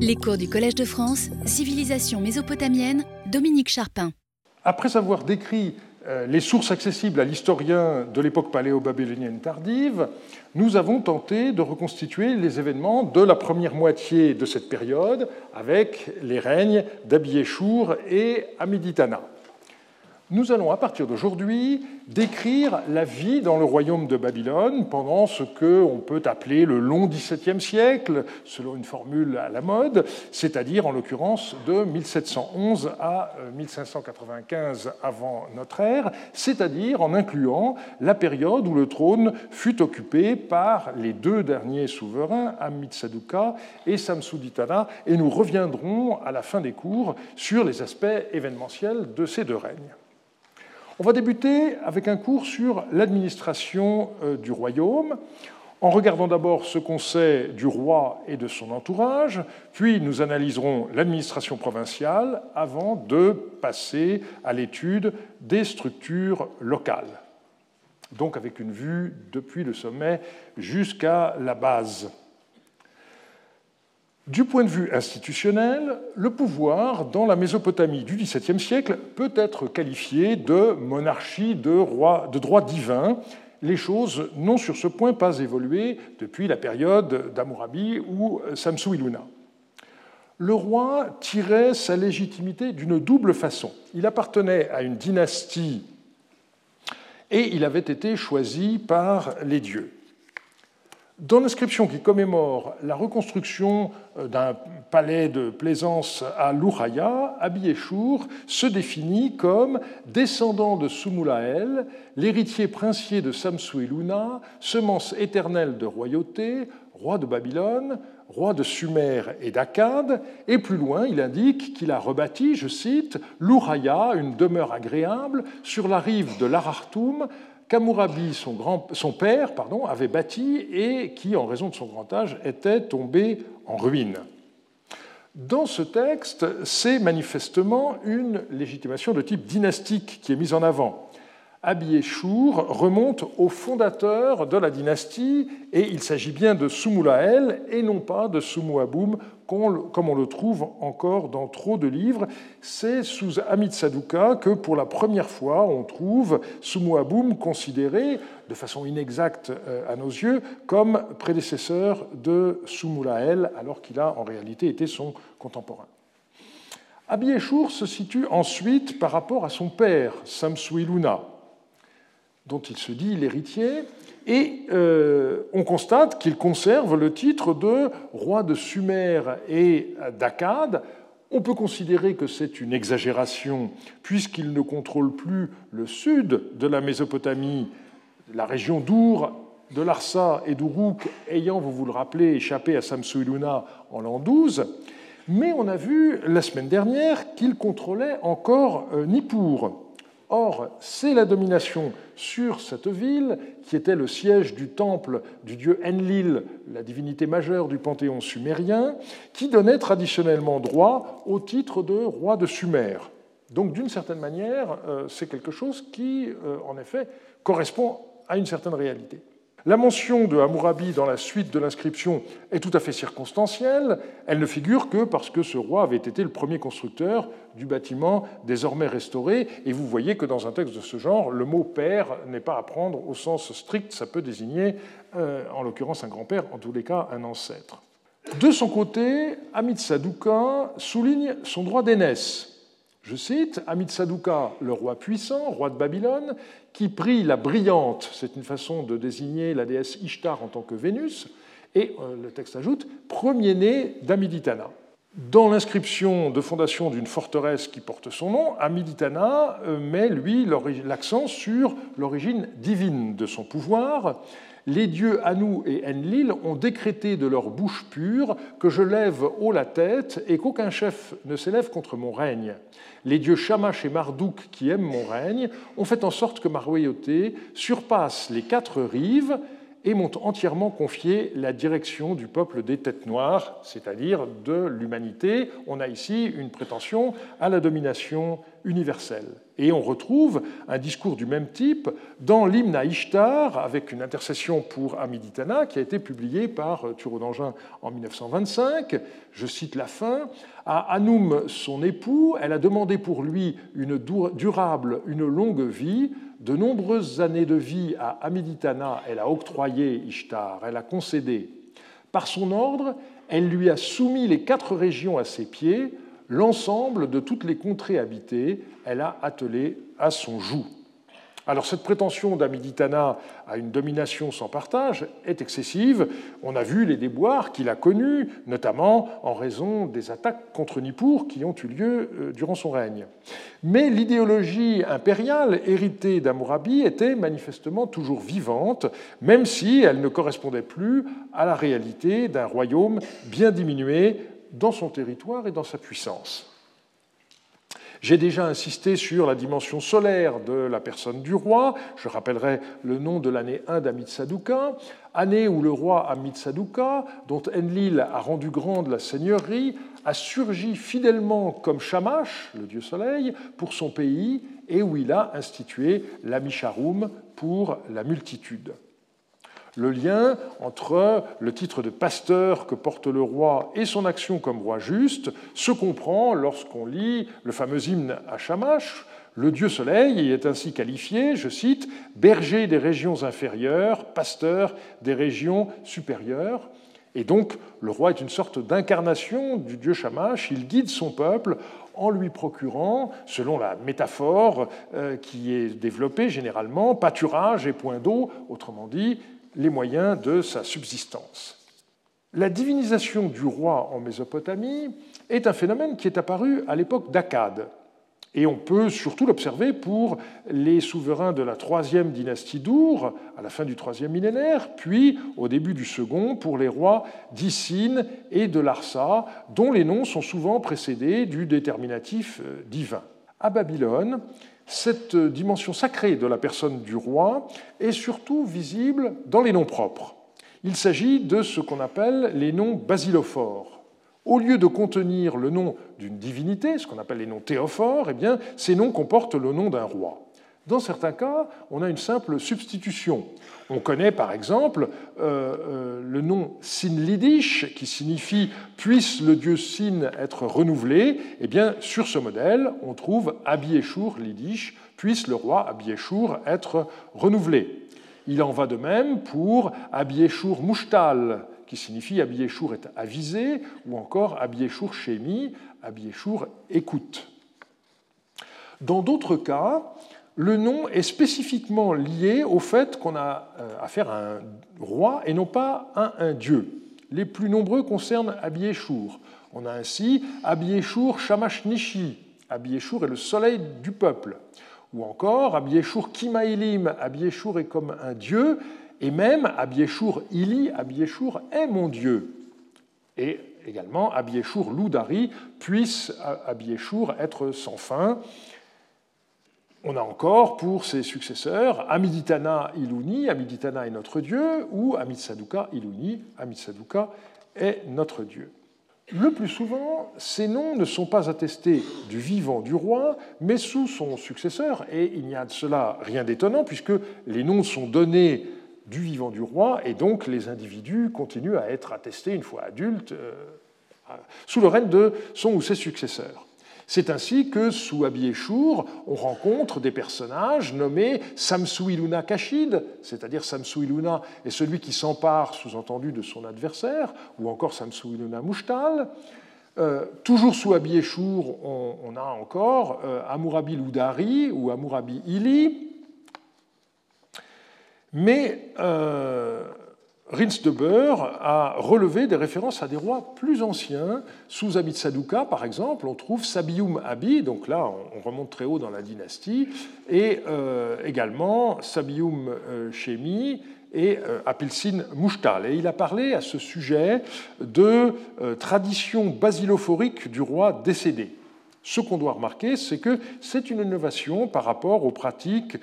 Les cours du Collège de France, Civilisation mésopotamienne, Dominique Charpin. Après avoir décrit euh, les sources accessibles à l'historien de l'époque paléo-babylonienne tardive, nous avons tenté de reconstituer les événements de la première moitié de cette période avec les règnes d'Abiéchour et Amiditana. Nous allons à partir d'aujourd'hui décrire la vie dans le royaume de Babylone pendant ce que peut appeler le long XVIIe siècle, selon une formule à la mode, c'est-à-dire en l'occurrence de 1711 à 1595 euh, avant notre ère, c'est-à-dire en incluant la période où le trône fut occupé par les deux derniers souverains, Amitsaduka et Samsuditana, et nous reviendrons à la fin des cours sur les aspects événementiels de ces deux règnes. On va débuter avec un cours sur l'administration euh, du royaume, en regardant d'abord ce qu'on sait du roi et de son entourage, puis nous analyserons l'administration provinciale avant de passer à l'étude des structures locales, donc avec une vue depuis le sommet jusqu'à la base. Du point de vue institutionnel, le pouvoir dans la Mésopotamie du XVIIe siècle peut être qualifié de monarchie de, roi, de droit divin. Les choses n'ont sur ce point pas évolué depuis la période d'Amourabi ou Samsou Iluna. Le roi tirait sa légitimité d'une double façon. Il appartenait à une dynastie et il avait été choisi par les dieux. Dans l'inscription qui commémore la reconstruction euh, d'un palais de plaisance à Louraya, Abiéchour se définit comme descendant de Sumulael, l'héritier princier de Samsu Luna, semence éternelle de royauté, roi de Babylone, roi de Sumer et d'Akkad, et plus loin, il indique qu'il a rebâti, je cite, Louraya, une demeure agréable, sur la rive de l'Arartoum, qu'Amourabi, son, son, père, pardon, avait bâti et qui, en raison de son grand âge, était tombé en ruine. Dans ce texte, c'est manifestement une légitimation de type dynastique qui est mise en avant. Abiéchour remonte au fondateur de la dynastie et il s'agit bien de Sumulael et non pas de Sumuaboum comme on le trouve encore dans trop de livres. C'est sous Amit Saduka que pour la première fois on trouve Sumuaboum considéré de façon inexacte euh, à nos yeux comme prédécesseur de Sumulael alors qu'il a en réalité été son contemporain. Abiéchour se situe ensuite par rapport à son père, Samsuiluna dont il se dit l'héritier, et euh, on constate qu'il conserve le titre de roi de Sumer et d'Akkad. On peut considérer que c'est une exagération, puisqu'il ne contrôle plus le sud de la Mésopotamie, la région d'Our, de Larsa et d'Uruk, ayant, vous vous le rappelez, échappé à Samsuiluna en l'an 12. Mais on a vu la semaine dernière qu'il contrôlait encore euh, Nippur. Or, c'est la domination sur cette ville, qui était le siège du temple du dieu Enlil, la divinité majeure du panthéon sumérien, qui donnait traditionnellement droit au titre de roi de Sumer. Donc, d'une certaine manière, euh, c'est quelque chose qui, euh, en effet, correspond à une certaine réalité. La mention de Hammurabi dans la suite de l'inscription est tout à fait circonstancielle. Elle ne figure que parce que ce roi avait été le premier constructeur du bâtiment désormais restauré. Et vous voyez que dans un texte de ce genre, le mot père n'est pas à prendre au sens strict. Ça peut désigner, euh, en l'occurrence, un grand-père, en tous les cas, un ancêtre. De son côté, Amit Saduka souligne son droit d'aînesse. Je cite, Amit Saduka, le roi puissant, roi de Babylone, qui prit la brillante, c'est une façon de désigner la déesse Ishtar en tant que Vénus, et euh, le texte ajoute, premier-né d'Amiditana. Dans l'inscription de fondation d'une forteresse qui porte son nom, Amiditana euh, met, lui, l'accent sur l'origine divine de son pouvoir. Les dieux Anu et Enlil ont décrété de leur bouche pure que je lève haut la tête et qu'aucun chef ne s'élève contre mon règne. Les dieux Shamash et Marduk, qui aiment mon règne, ont fait en sorte que ma royauté surpasse les quatre rives et m'ont entièrement confié la direction du peuple des têtes noires, c'est-à-dire de l'humanité. On a ici une prétention à la domination universelle. Et on retrouve un discours du même type dans l'hymne à Ishtar, avec une intercession pour Amiditana, qui a été publiée par Thureau d'Angin en 1925. Je cite la fin. À Anoum, son époux, elle a demandé pour lui une durable, une longue vie, de nombreuses années de vie à Amiditana, elle a octroyé Ishtar, elle a concédé. Par son ordre, elle lui a soumis les quatre régions à ses pieds, l'ensemble de toutes les contrées habitées, elle a attelé à son joug. Alors cette prétention d'Amiditana à une domination sans partage est excessive. On a vu les déboires qu'il a connus, notamment en raison des attaques contre Nippur qui ont eu lieu euh, durant son règne. Mais l'idéologie impériale héritée d'Amourabi était manifestement toujours vivante, même si elle ne correspondait plus à la réalité d'un royaume bien diminué dans son territoire et dans sa puissance. J'ai déjà insisté sur la dimension solaire de la personne du roi. Je rappellerai le nom de l'année 1 d'Amitsaduka, année où le roi Amitsaduka, dont Enlil a rendu grande la seigneurie, a surgi fidèlement comme Shamash, le dieu soleil, pour son pays et où il a institué l'Amisharum pour la multitude. Le lien entre le titre de pasteur que porte le roi et son action comme roi juste se comprend lorsqu'on lit le fameux hymne à Shamash. Le dieu soleil est ainsi qualifié, je cite, berger des régions inférieures, pasteur des régions supérieures. Et donc, le roi est une sorte d'incarnation du dieu Shamash. Il guide son peuple en lui procurant, selon la métaphore euh, qui est développée généralement, pâturage et point d'eau, autrement dit, les moyens de sa subsistance. La divinisation du roi en Mésopotamie est un phénomène qui est apparu à l'époque d'Akkad, et on peut surtout l'observer pour les souverains de la troisième dynastie d'Our, à la fin du troisième millénaire, puis au début du second pour les rois d'Issine et de Larsa, dont les noms sont souvent précédés du déterminatif euh, divin. À Babylone, cette dimension sacrée de la personne du roi est surtout visible dans les noms propres. Il s'agit de ce qu'on appelle les noms basilophores. Au lieu de contenir le nom d'une divinité, ce qu'on appelle les noms théophores, eh bien, ces noms comportent le nom d'un roi. Dans certains cas, on a une simple substitution. On connaît par exemple euh, euh, le nom Sinlidish, qui signifie puisse le dieu Sin être renouvelé. Eh bien, sur ce modèle, on trouve Abieshur Lidish, puisse le roi Abieshur être renouvelé. Il en va de même pour Abieshur Mushtal, qui signifie Abieshur est avisé, ou encore Abieshur Shemi, Abieshur écoute. Dans d'autres cas, le nom est spécifiquement lié au fait qu'on a euh, affaire à un roi et non pas à un dieu. Les plus nombreux concernent Abieshur. On a ainsi Abieshur Shamash Nishi. Abieshur est le soleil du peuple. Ou encore Abieshur Kimailim. Abieshur est comme un dieu. Et même Abieshur Ili. Abieshur est mon dieu. Et également Abieshur Loudari. Puisse Abieshur être sans fin. On a encore pour ses successeurs Amiditana Iluni, Amiditana est notre Dieu, ou Amitsaduka Iluni, Amitsaduka est notre Dieu. Le plus souvent, ces noms ne sont pas attestés du vivant du roi, mais sous son successeur, et il n'y a de cela rien d'étonnant, puisque les noms sont donnés du vivant du roi, et donc les individus continuent à être attestés une fois adultes euh, sous le règne de son ou ses successeurs. C'est ainsi que sous Abieshur, on rencontre des personnages nommés Samsuiluna Kashid, c'est-à-dire Samsuiluna est celui qui s'empare, sous-entendu, de son adversaire, ou encore Samsuiluna Mushtal. Euh, toujours sous Abieshur, on, a encore euh, Amurabi Ludari ou Amurabi Ili. Mais euh, Rins de a relevé des références à des rois plus anciens. Sous Abitsaduka, par exemple, on trouve Sabium Abi, donc là on remonte très haut dans la dynastie, et euh, également Sabium euh, Shemi et euh, Apilsin Mushtal. Et il a parlé à ce sujet de tradition basilophorique du roi décédé. Ce qu'on doit remarquer, c'est que c'est une innovation par rapport aux pratiques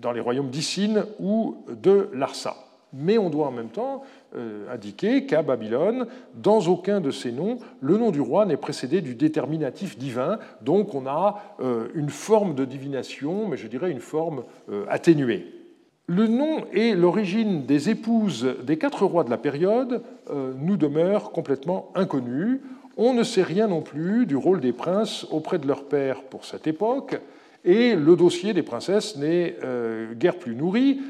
dans les royaumes d'Issine ou de Larsa. Mais on doit en même temps euh, indiquer qu'à Babylone, dans aucun de ces noms, le nom du roi n'est précédé du déterminatif divin, donc on a euh, une forme de divination, mais je dirais une forme euh, atténuée. Le nom et l'origine des épouses des quatre rois de la période nous demeurent complètement inconnus. On ne sait rien non plus du rôle des princes auprès de leur père pour cette époque, et le dossier des princesses n'est guère plus nourri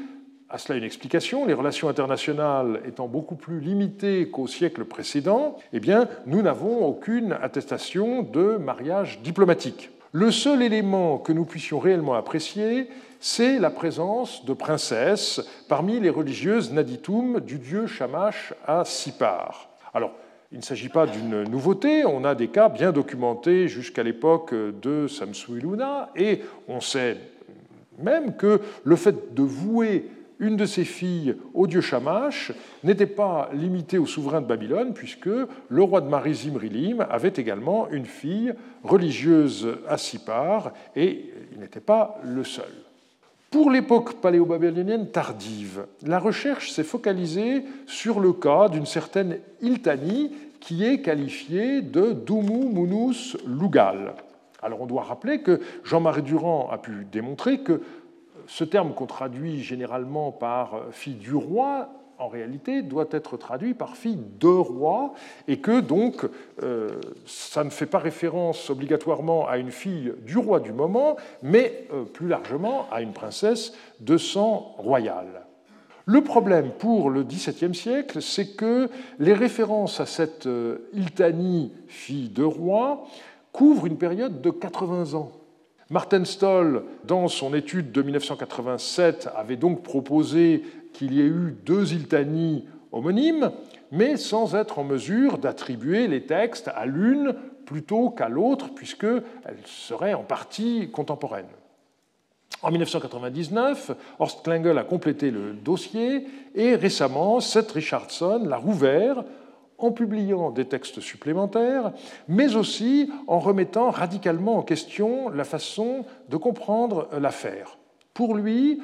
à cela une explication. Les relations internationales étant beaucoup plus limitées qu'au siècle précédent, eh bien, nous n'avons aucune attestation de mariage diplomatique. Le seul élément que nous puissions réellement apprécier, c'est la présence de princesses parmi les religieuses Naditum du dieu Shamash à Sipar. Alors, il ne s'agit pas d'une nouveauté, on a des cas bien documentés jusqu'à l'époque de Samsu-Iluna, et on sait même que le fait de vouer une de ses filles au dieu Shamash n'était pas limitée au souverain de Babylone, puisque le roi de Marizim Rilim avait également une fille religieuse à Sipar, et il n'était pas le seul. Pour l'époque paléo-babylonienne tardive, la recherche s'est focalisée sur le cas d'une certaine Iltani qui est qualifiée de Dumu Munus Lugal. Alors on doit rappeler que Jean-Marie Durand a pu démontrer que ce terme qu'on traduit généralement par fille du roi, en réalité, doit être traduit par fille de roi, et que donc euh, ça ne fait pas référence obligatoirement à une fille du roi du moment, mais euh, plus largement à une princesse de sang royal. Le problème pour le XVIIe siècle, c'est que les références à cette euh, fille de roi, couvrent une période de 80 ans. Martin Stoll, dans son étude de 1987, avait donc proposé qu'il y ait eu deux Iltani homonymes, mais sans être en mesure d'attribuer les textes à l'une plutôt qu'à l'autre, puisqu'elles seraient en partie contemporaines. En 1999, Horst Klengel a complété le dossier et récemment, Seth Richardson l'a rouvert en publiant des textes supplémentaires, mais aussi en remettant radicalement en question la façon de comprendre l'affaire. Pour lui,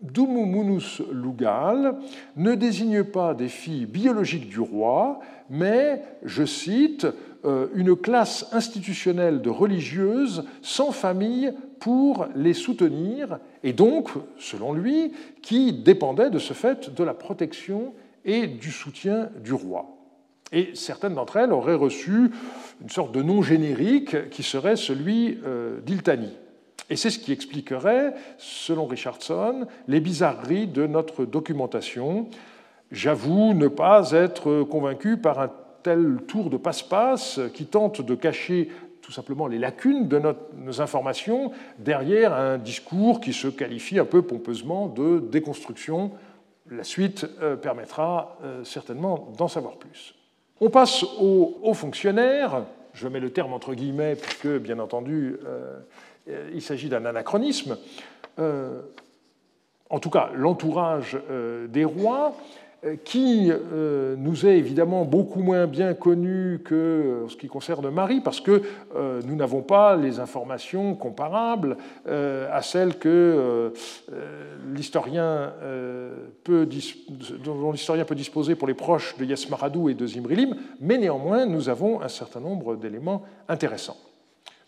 Dumumunus Lugal ne désigne pas des filles biologiques du roi, mais, je cite, euh, une classe institutionnelle de religieuses sans famille pour les soutenir, et donc, selon lui, qui dépendait de ce fait de la protection et du soutien du roi. Et certaines d'entre elles auraient reçu une sorte de nom générique qui serait celui euh, d'Iltani. Et c'est ce qui expliquerait, selon Richardson, les bizarreries de notre documentation. J'avoue ne pas être convaincu par un tel tour de passe-passe qui tente de cacher tout simplement les lacunes de nos informations derrière un discours qui se qualifie un peu pompeusement de déconstruction. La suite euh, permettra euh, certainement d'en savoir plus. On passe aux, fonctionnaires. Je mets le terme entre guillemets, puisque, bien entendu, euh, il s'agit d'un anachronisme. Euh, en tout cas, l'entourage euh, des rois euh, qui euh, nous est évidemment beaucoup moins bien connu que ce qui concerne Marie, parce que euh, nous n'avons pas les informations comparables à celles que l'historien peut, dont l'historien peut disposer pour les proches de Yasmaradou et de Zimrilim, mais néanmoins nous avons un certain nombre d'éléments intéressants.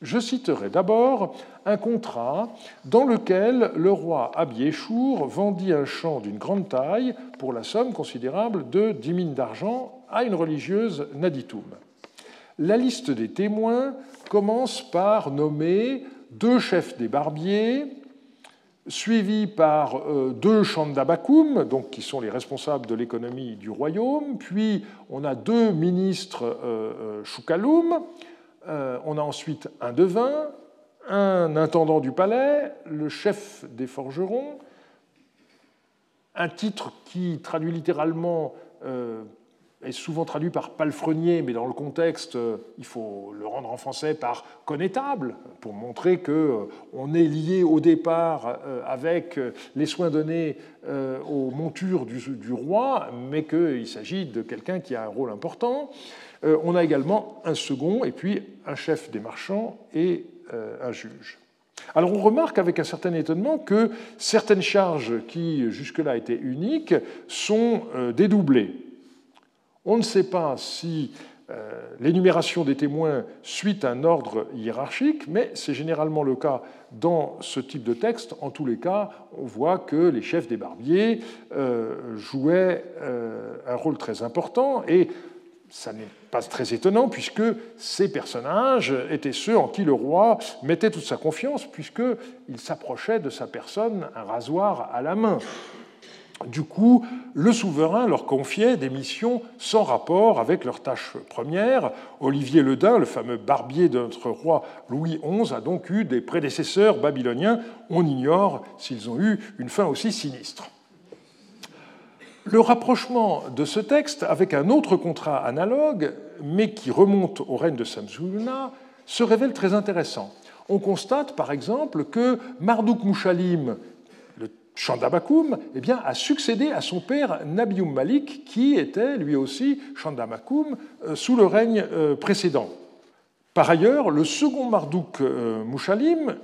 Je citerai d'abord un contrat dans lequel le roi Abiéchour vendit un champ d'une grande taille pour la somme considérable de 10 mines d'argent à une religieuse Naditoum. La liste des témoins commence par nommer deux chefs des barbiers, suivis par euh, deux chandabakoum, qui sont les responsables de l'économie du royaume, puis on a deux ministres euh, choukaloum, euh, on a ensuite un devin, un intendant du palais, le chef des forgerons, un titre qui traduit littéralement euh, est souvent traduit par palefrenier, mais dans le contexte, euh, il faut le rendre en français par connétable, pour montrer qu'on est lié au départ avec les soins donnés aux montures du roi, mais qu'il s'agit de quelqu'un qui a un rôle important. Euh, on a également un second, et puis un chef des marchands et euh, un juge. Alors on remarque avec un certain étonnement que certaines charges qui jusque-là étaient uniques sont euh, dédoublées. On ne sait pas si euh, l'énumération des témoins suit un ordre hiérarchique, mais c'est généralement le cas dans ce type de texte. En tous les cas, on voit que les chefs des barbiers euh, jouaient un rôle très important et ça n'est pas très étonnant puisque ces personnages étaient ceux en qui le roi mettait toute sa confiance puisqu'il s'approchait de sa personne un rasoir à la main. Du coup, le souverain leur confiait des missions sans rapport avec leur tâche première. Olivier le Dain, le fameux barbier de notre roi Louis XI, a donc eu des prédécesseurs babyloniens. On ignore s'ils ont eu une fin aussi sinistre. Le rapprochement de ce texte avec un autre contrat analogue, mais qui remonte au règne de Samsulna, se révèle très intéressant. On constate par exemple que Marduk Mushalim, le Chandabakum, eh bien, a succédé à son père Nabium Malik, qui était lui aussi Chandabakum euh, sous le règne euh, précédent. Par ailleurs, le second Marduk euh, Mushalim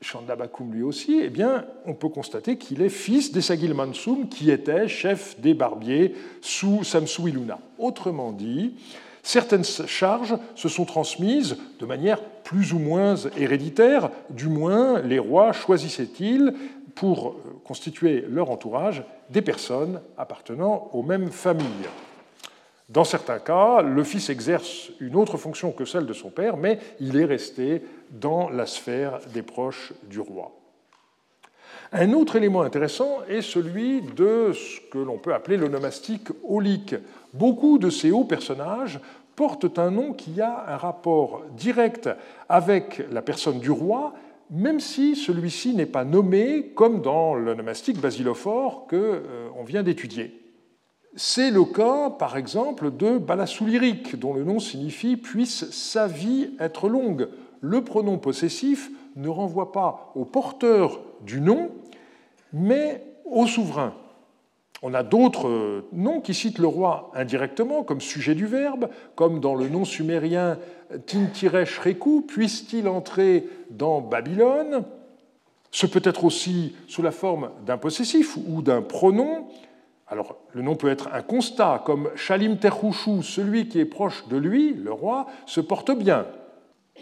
Chandabakum lui aussi, eh bien, on peut constater qu'il est fils d'Essagil Mansum, qui était chef des barbiers sous Samsu Iluna. Autrement dit, certaines charges se sont transmises de manière plus ou moins héréditaire, du moins les rois choisissaient-ils pour constituer leur entourage des personnes appartenant aux mêmes familles. Dans certains cas, le fils exerce une autre fonction que celle de son père, mais il est resté dans la sphère des proches du roi. Un autre élément intéressant est celui de ce que l'on peut appeler le nomastique holique. Beaucoup de ces hauts personnages portent un nom qui a un rapport direct avec la personne du roi, même si celui-ci n'est pas nommé comme dans le nomastique basilophore que euh, on vient d'étudier. C'est le cas, par exemple, de Balassouliric, dont le nom signifie Puisse sa vie être longue. Le pronom possessif ne renvoie pas au porteur du nom, mais au souverain. On a d'autres noms qui citent le roi indirectement, comme sujet du verbe, comme dans le nom sumérien Tintiresh Reku, puisse-t-il entrer dans Babylone? Ce peut être aussi sous la forme d'un possessif ou d'un pronom, alors, le nom peut être un constat, comme Shalim Terhouchou, celui qui est proche de lui, le roi, se porte bien.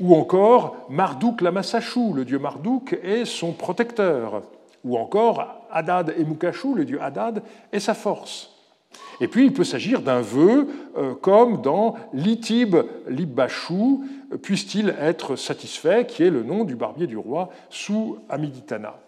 Ou encore Marduk Lamassachou, le dieu Marduk est son protecteur. Ou encore Hadad et Mukachou, le dieu Hadad, est sa force. Et puis il peut s'agir d'un vœu, euh, comme dans Litib Libbachou, puisse-t-il être satisfait, qui est le nom du barbier du roi sous Amiditana.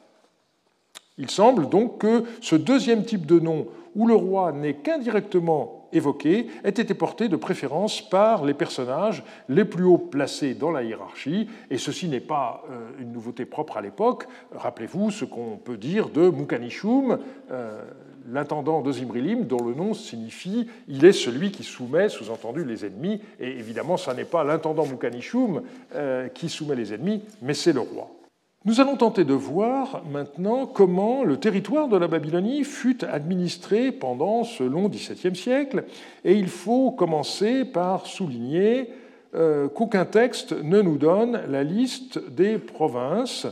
Il semble donc que ce deuxième type de nom où le roi n'est qu'indirectement évoqué, ait été porté de préférence par les personnages les plus haut placés dans la hiérarchie, et ceci n'est pas euh, une nouveauté propre à l'époque. Rappelez-vous ce qu'on peut dire de Mukanishum, euh, l'intendant de Zimrilim, dont le nom signifie il est celui qui soumet, sous-entendu, les ennemis, et évidemment, ce n'est pas l'intendant Mukanishum euh, qui soumet les ennemis, mais c'est le roi. Nous allons tenter de voir maintenant comment le territoire de la Babylonie fut administré pendant ce long XVIIe siècle, et il faut commencer par souligner euh, qu'aucun texte ne nous donne la liste des provinces.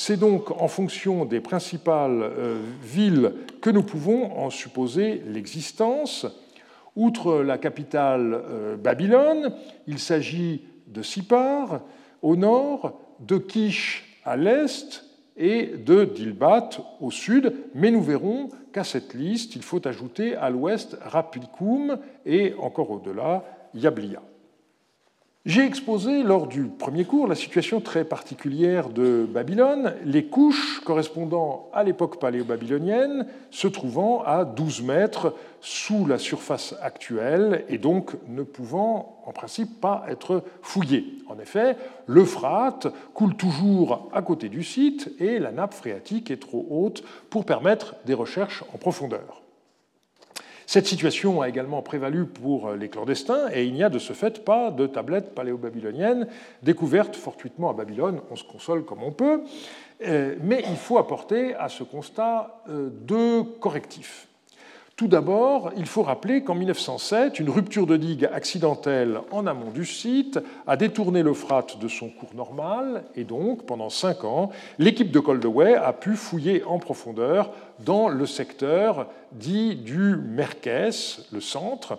C'est donc en fonction des principales euh, villes que nous pouvons en supposer l'existence. Outre la capitale euh, Babylone, il s'agit de Sipar au nord, de Kish à l'est et de Dilbat au sud, mais nous verrons qu'à cette liste, il faut ajouter à l'ouest Rapilkoum et encore au-delà Yablia. J'ai exposé lors du premier cours la situation très particulière de Babylone, les couches correspondant à l'époque paléo-babylonienne se trouvant à 12 mètres sous la surface actuelle et donc ne pouvant en principe pas être fouillées. En effet, l'Euphrate coule toujours à côté du site et la nappe phréatique est trop haute pour permettre des recherches en profondeur. Cette situation a également prévalu pour les clandestins et il n'y a de ce fait pas de tablettes paléo-babyloniennes découvertes fortuitement à Babylone. On se console comme on peut, euh, mais il faut apporter à ce constat euh, deux correctifs. Tout d'abord, il faut rappeler qu'en 1907, une rupture de digue accidentelle en amont du site a détourné l'Euphrate de son cours normal, et donc, pendant cinq ans, l'équipe de Coldaway a pu fouiller en profondeur dans le secteur dit du Merkès, le centre,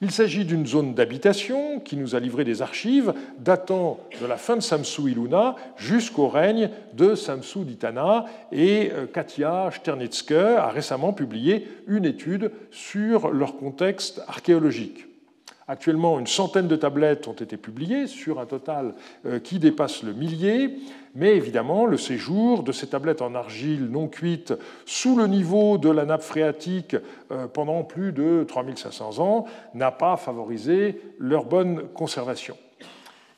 il s'agit d'une zone d'habitation qui nous a livré des archives datant de la fin de Samsou Iluna jusqu'au règne de Samsou d'Itana et euh, Katia Sternitske a récemment publié une étude sur leur contexte archéologique. Actuellement, une centaine de tablettes ont été publiées sur un total euh, qui dépasse le millier, mais évidemment, le séjour de ces tablettes en argile non cuite sous le niveau de la nappe phréatique euh, pendant plus de 3500 ans n'a pas favorisé leur bonne conservation.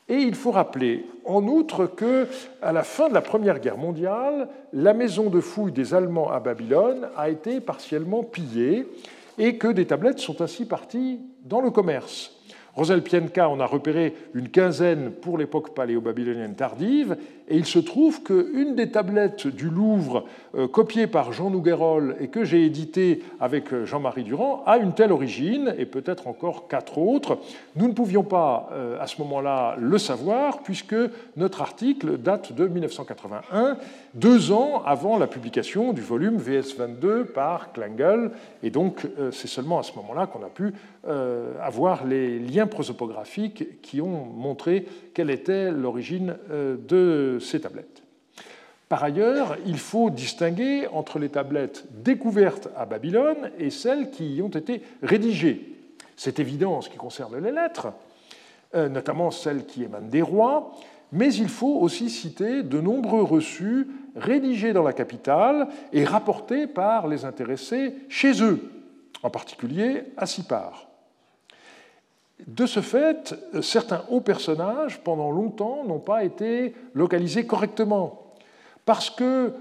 Et il faut rappeler, en outre, que à la fin de la Première Guerre mondiale, la maison de fouilles des Allemands à Babylone a été partiellement pillée et que des tablettes sont ainsi parties dans le commerce. Rosel Pienka en a repéré une quinzaine pour l'époque paléo-babylonienne tardive, et il se trouve qu'une des tablettes du Louvre, euh, copiée par Jean Nouguerol et que j'ai éditée avec euh, Jean-Marie Durand, a une telle origine, et peut-être encore quatre autres. Nous ne pouvions pas, euh, à ce moment-là, le savoir, puisque notre article date de 1981, deux ans avant la publication du volume VS22 par Klangel, et donc c'est seulement à ce moment-là qu'on a pu avoir les liens prosopographiques qui ont montré quelle était l'origine de ces tablettes. Par ailleurs, il faut distinguer entre les tablettes découvertes à Babylone et celles qui y ont été rédigées. C'est évident en ce qui concerne les lettres, euh, notamment celles qui émanent des rois, mais il faut aussi citer de nombreux reçus rédigés dans la capitale et rapportés par les intéressés chez eux, en particulier à Sipar. De ce fait, certains hauts personnages, pendant longtemps, n'ont pas été localisés correctement. Parce que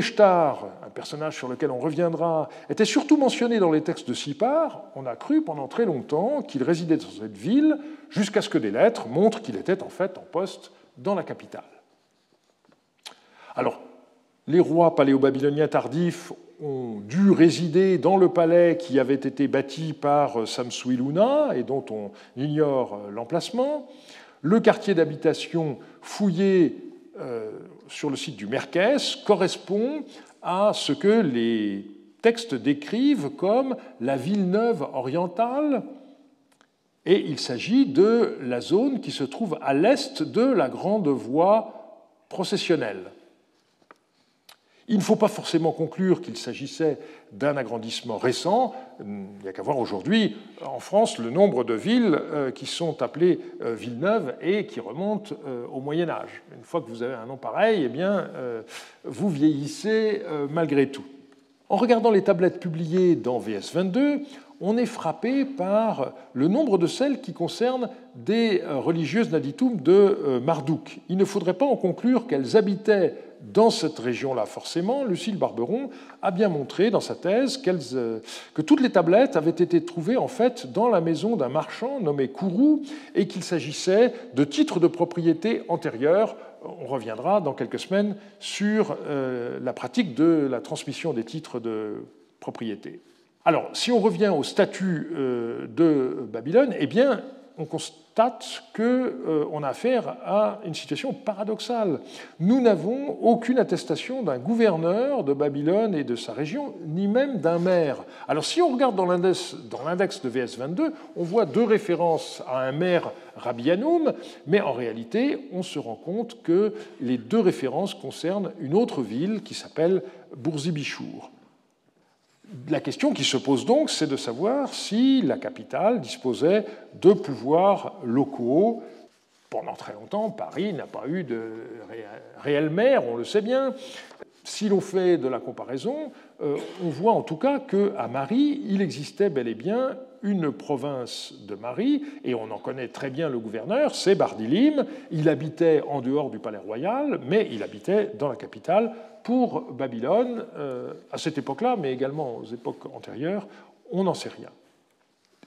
Shtar, un personnage sur lequel on reviendra, était surtout mentionné dans les textes de Sipar, on a cru pendant très longtemps qu'il résidait dans cette ville, jusqu'à ce que des lettres montrent qu'il était en fait en poste dans la capitale. Alors, les rois paléo-babyloniens tardifs ont dû résider dans le palais qui avait été bâti par Samsuiluna et dont on ignore l'emplacement. Le quartier d'habitation fouillé euh, sur le site du Merkès correspond à ce que les textes décrivent comme la ville neuve orientale, et il s'agit de la zone qui se trouve à l'est de la grande voie processionnelle. Il ne faut pas forcément conclure qu'il s'agissait d'un agrandissement récent. Il n'y a qu'à voir aujourd'hui en France le nombre de villes euh, qui sont appelées euh, Villeneuve et qui remontent euh, au Moyen Âge. Une fois que vous avez un nom pareil, eh bien, vous vieillissez malgré tout. En regardant les tablettes publiées dans VS22, on est frappé par le nombre de celles qui concernent des religieuses naditum de Marduk. Il ne faudrait pas en conclure qu'elles habitaient dans cette région-là, forcément, Lucille Barberon a bien montré dans sa thèse euh, que toutes les tablettes avaient été trouvées en fait dans la maison d'un marchand nommé Kourou et qu'il s'agissait de titres de propriété antérieurs. On reviendra dans quelques semaines sur euh, la pratique de la transmission des titres de propriété. Alors, si on revient au statut euh, de Babylone, eh bien, on constate qu'on euh, a affaire à une situation paradoxale. Nous n'avons aucune attestation d'un gouverneur de Babylone et de sa région, ni même d'un maire. Alors si on regarde dans l'index de VS22, on voit deux références à un maire Rabianoum, mais en réalité, on se rend compte que les deux références concernent une autre ville qui s'appelle Bourzibichour. La question qui se pose donc, c'est de savoir si la capitale disposait de pouvoirs locaux. Pendant très longtemps, Paris n'a pas eu de réel maire, on le sait bien. Si l'on fait de la comparaison, euh, on voit en tout cas qu'à Marie, il existait bel et bien une province de Marie, et on en connaît très bien le gouverneur, c'est Bardilim. Il habitait en dehors du palais royal, mais il habitait dans la capitale pour Babylone, euh, à cette époque-là, mais également aux époques antérieures, on n'en sait rien.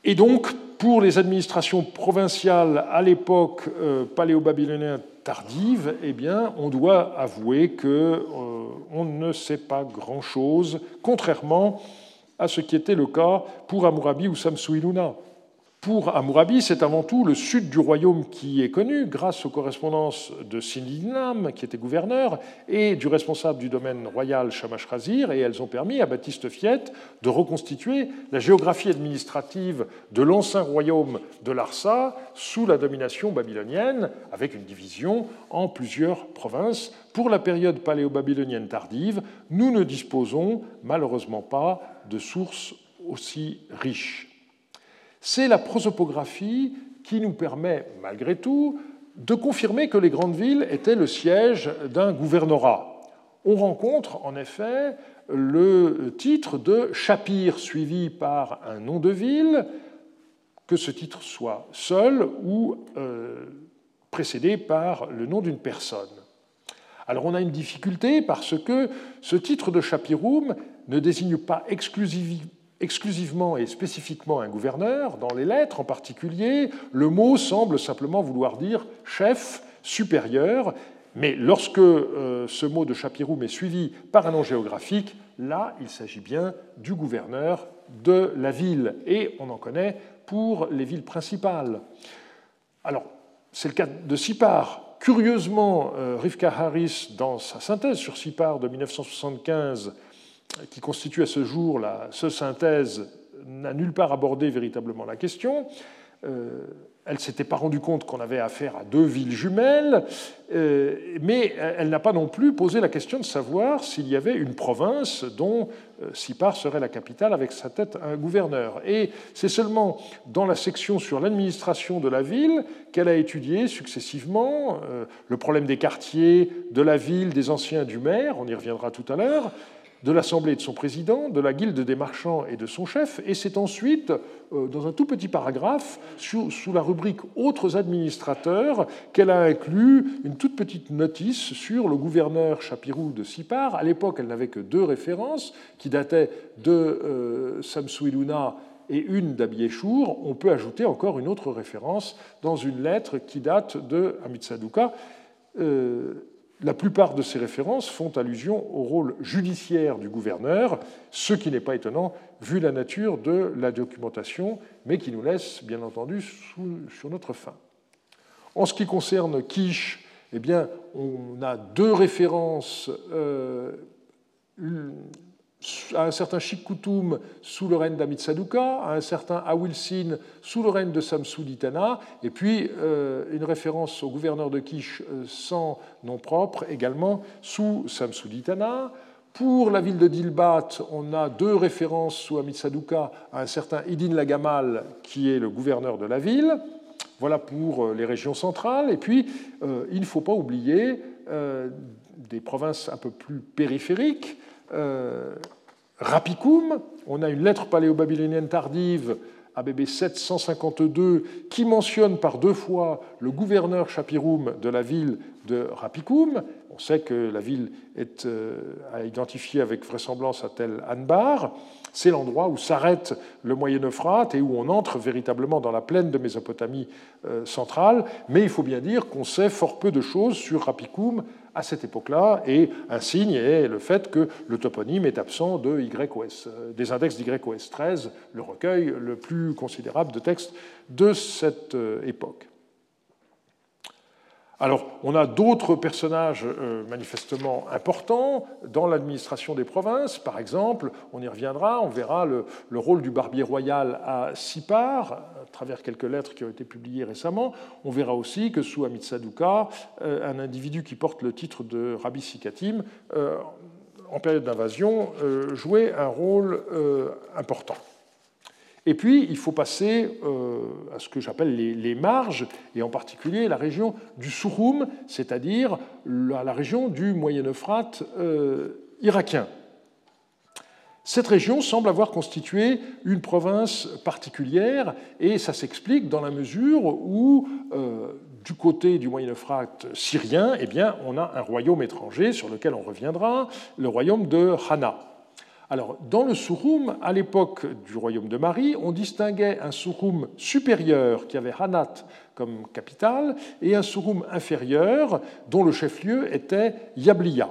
Et donc, pour les administrations provinciales à l'époque euh, paléo-babylonienne tardive, eh bien, on doit avouer qu'on euh, ne sait pas grand-chose, contrairement à ce qui était le cas pour Amurabi ou Samsuiluna. Pour Amurabi, c'est avant tout le sud du royaume qui est connu grâce aux correspondances de Sinidinam, qui était gouverneur, et du responsable du domaine royal Shamash Razir, et elles ont permis à Baptiste Fiet de reconstituer la géographie administrative de l'ancien royaume de Larsa sous la domination babylonienne, avec une division en plusieurs provinces. Pour la période paléo-babylonienne tardive, nous ne disposons malheureusement pas de sources aussi riches. C'est la prosopographie qui nous permet, malgré tout, de confirmer que les grandes villes étaient le siège d'un gouvernorat. On rencontre en effet le titre de Shapir suivi par un nom de ville, que ce titre soit seul ou euh, précédé par le nom d'une personne. Alors on a une difficulté parce que ce titre de Shapirum ne désigne pas exclusivement exclusivement et spécifiquement un gouverneur, dans les lettres en particulier, le mot semble simplement vouloir dire chef, supérieur, mais lorsque euh, ce mot de Chapiroum est suivi par un nom géographique, là, il s'agit bien du gouverneur de la ville, et on en connaît pour les villes principales. Alors, c'est le cas de Sipar. Curieusement, euh, Rivka Harris, dans sa synthèse sur Sipar de 1975, qui constitue à ce jour la synthèse, n'a nulle part abordé véritablement la question. Euh, elle ne s'était pas rendue compte qu'on avait affaire à deux villes jumelles, euh, mais elle n'a pas non plus posé la question de savoir s'il y avait une province dont euh, Sipar serait la capitale avec sa tête un gouverneur. Et c'est seulement dans la section sur l'administration de la ville qu'elle a étudié successivement le problème des quartiers, de la ville, des anciens du maire, on y reviendra tout à l'heure, de l'Assemblée de son président, de la Guilde des marchands et de son chef, et c'est ensuite, euh, dans un tout petit paragraphe, sous, la rubrique Autres administrateurs, qu'elle a inclus une toute petite notice sur le gouverneur Chapirou de Sipar. À l'époque, elle n'avait que deux références, qui dataient de euh, Samsuiluna et une d'Abiéchour. On peut ajouter encore une autre référence dans une lettre qui date de Amitsaduka. Euh, la plupart de ces références font allusion au rôle judiciaire du gouverneur, ce qui n'est pas étonnant vu la nature de la documentation, mais qui nous laisse bien entendu sur notre fin. En ce qui concerne Quiche, eh bien, on a deux références euh, à un certain Koutoum sous le règne d'Amit Saduka, à un certain Awilsin sous le règne de Samsuditana, et puis euh, une référence au gouverneur de Kish euh, sans nom propre également sous Samsuditana. Pour la ville de Dilbat, on a deux références sous Amit Saduka à un certain Idin Lagamal, qui est le gouverneur de la ville. Voilà pour euh, les régions centrales. Et puis, il ne faut pas oublier des provinces un peu plus périphériques, Rapicum, on a une lettre paléo-babylonienne tardive, ABB 752, qui mentionne par deux fois le gouverneur Chapirum de la ville de Rapicum. On sait que la ville est euh, identifiée avec vraisemblance à Tel Anbar. C'est l'endroit où s'arrête le Moyen Euphrate et où on entre véritablement dans la plaine de Mésopotamie euh, centrale. Mais il faut bien dire qu'on sait fort peu de choses sur Rapicum à cette époque-là, et un signe est le fait que le toponyme est absent de YOS, euh, des index d'YOS 13, le recueil le plus considérable de textes de cette euh, époque. Alors, on a d'autres personnages euh, manifestement importants dans l'administration des provinces. Par exemple, on y reviendra, on verra le, rôle du barbier royal à Sipar, à travers quelques lettres qui ont été publiées récemment. On verra aussi que sous Amitsaduka, euh, un individu qui porte le titre de Rabbi Sikatim, euh, en période d'invasion, jouait un rôle important. Et puis, il faut passer euh, à ce que j'appelle les, marges, et en particulier la région du Souroum, c'est-à-dire la, région du Moyen-Euphrate euh, irakien. Cette région semble avoir constitué une province particulière, et ça s'explique dans la mesure où, euh, du côté du Moyen-Euphrate syrien, eh bien, on a un royaume étranger sur lequel on reviendra, le royaume de Hana. Alors, dans le Souroum, à l'époque du royaume de Marie, on distinguait un Souroum supérieur qui avait Hanat comme capitale et un Souroum inférieur dont le chef-lieu était Yabliya.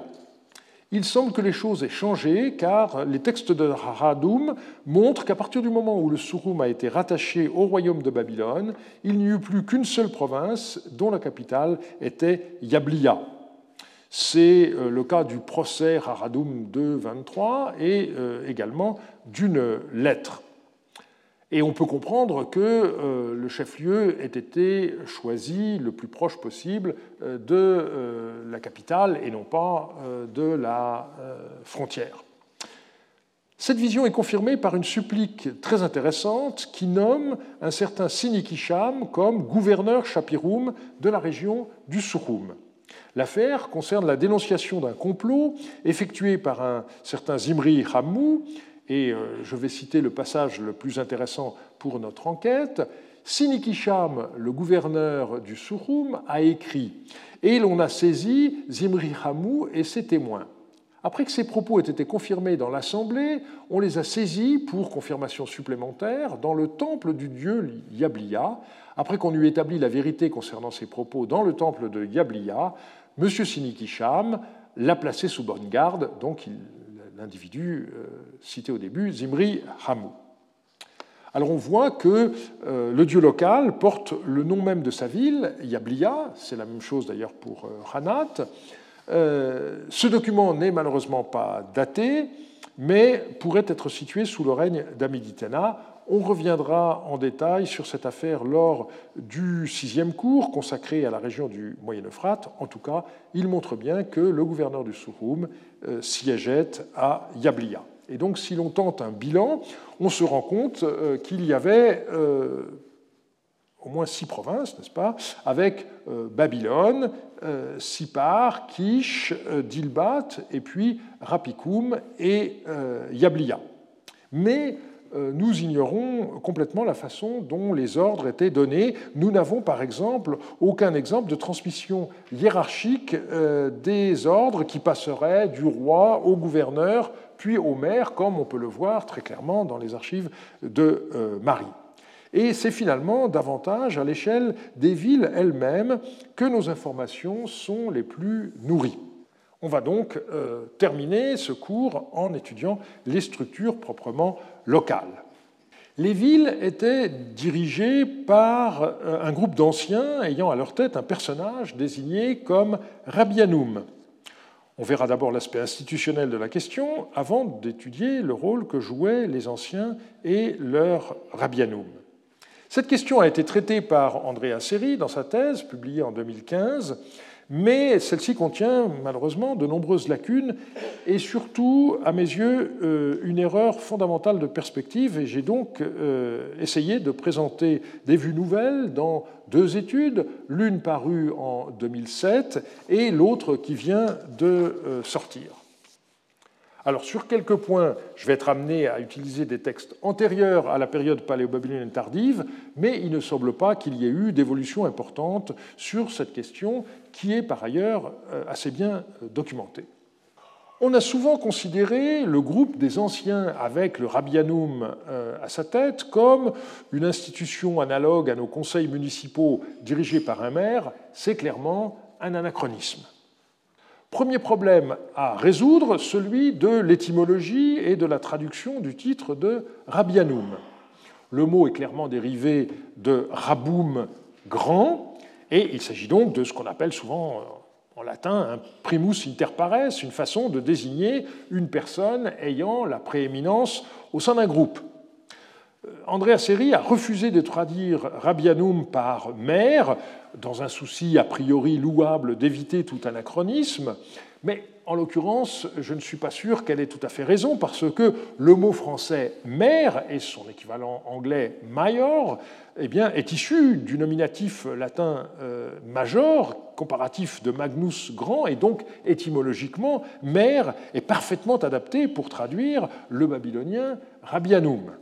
il semble que les choses aient changé car les textes de Haradum montrent qu'à partir du moment où le Surum a été rattaché au royaume de Babylone, il n'y eut plus qu'une seule province dont la capitale était Yablia. C'est euh, le cas du procès Haradum 2.23 et euh, également d'une lettre. Et on peut comprendre que euh, le chef-lieu ait été choisi le plus proche possible de la capitale et non pas de la frontière. Cette vision est confirmée par une supplique très intéressante qui nomme un certain Sinikisham comme gouverneur Shapirum de la région du Surum. L'affaire concerne la dénonciation d'un complot effectué par un certain Zimri Hammou et euh, je vais citer le passage le plus intéressant pour notre enquête. Sinikisham, le gouverneur du Surum, a écrit Et l'on a saisi Zimri Hamou et ses témoins. Après que ces propos aient été confirmés dans l'Assemblée, on les a saisis pour confirmation supplémentaire dans le temple du dieu Yablia. Après qu'on eut établi la vérité concernant ces propos dans le temple de Yablia, M. Sinikisham l'a placé sous bonne garde, donc l'individu euh, cité au début, Zimri Hamou. Alors on voit que euh, le dieu local porte le nom même de sa ville, Yablia, c'est la même chose d'ailleurs pour euh, Hanat. Ce document n'est malheureusement pas daté, mais pourrait être situé sous le règne d'Amiditena, on reviendra en détail sur cette affaire lors du sixième cours consacré à la région du Moyen-Euphrate. En tout cas, il montre bien que le gouverneur du Surum euh, siégeait à Yablia. Et donc, si l'on tente un bilan, on se rend compte euh, qu'il y avait euh, au moins six provinces, n'est-ce pas, avec Babylone, Sipar, Kish, Dilbat, et puis Rapikum et Yablia. Mais euh, nous ignorons complètement la façon dont les ordres étaient donnés. Nous n'avons par exemple aucun exemple de transmission hiérarchique euh, des ordres qui passeraient du roi au gouverneur, puis au maire, comme on peut le voir très clairement dans les archives de euh, Marie. Et c'est finalement davantage à l'échelle des villes elles-mêmes que nos informations sont les plus nourries. On va donc terminer ce cours en étudiant les structures proprement locales. Les villes étaient dirigées par euh, un groupe d'anciens ayant à leur tête un personnage désigné comme Rabianum. On verra d'abord l'aspect institutionnel de la question avant d'étudier le rôle que jouaient les anciens et leur Rabianum. Cette question a été traitée par Andrea Seri dans sa thèse publiée en 2015 mais celle-ci contient malheureusement de nombreuses lacunes et surtout, à mes yeux, euh, une erreur fondamentale de perspective. Et j'ai donc euh, essayé de présenter des vues nouvelles dans deux études, l'une parue en 2007 et l'autre qui vient de euh, sortir. Alors sur quelques points, je vais être amené à utiliser des textes antérieurs à la période paléo-babylonienne tardive, mais il ne semble pas qu'il y ait eu d'évolution importante sur cette question qui est par ailleurs euh, assez bien euh, documentée. On a souvent considéré le groupe des anciens avec le Rabianum euh, à sa tête comme une institution analogue à nos conseils municipaux dirigés par un maire. C'est clairement un anachronisme. Premier problème à résoudre, celui de l'étymologie et de la traduction du titre de Rabianum. Le mot est clairement dérivé de raboum grand, et il s'agit donc de ce qu'on appelle souvent en latin un primus inter pares, une façon de désigner une personne ayant la prééminence au sein d'un groupe. Andrea Seri a refusé de traduire Rabianum par mère, dans un souci a priori louable d'éviter tout anachronisme, mais en l'occurrence, je ne suis pas sûr qu'elle ait tout à fait raison, parce que le mot français mère et son équivalent anglais major eh bien, est issu du nominatif latin euh, major, comparatif de magnus grand, et donc étymologiquement, mère est parfaitement adapté pour traduire le babylonien rabianum.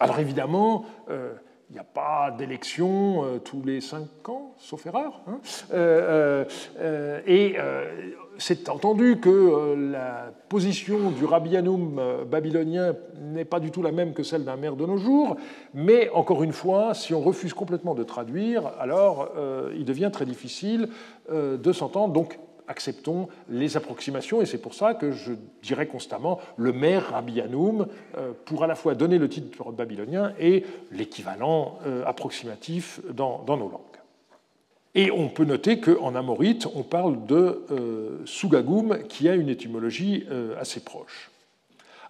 Alors évidemment, euh, il n'y a pas d'élection euh, tous les cinq ans, sauf erreur. Hein. Euh, et c'est entendu que la position du rabianum babylonien n'est pas du tout la même que celle d'un maire de nos jours, mais encore une fois, si on refuse complètement de traduire, alors il devient très difficile de s'entendre. Acceptons les approximations, et c'est pour ça que je dirais constamment le maire Rabbi Hanoum pour à la fois donner le titre babylonien et l'équivalent approximatif dans, nos langues. Et on peut noter qu'en amorite, on parle de Sugagoum, qui a une étymologie assez proche.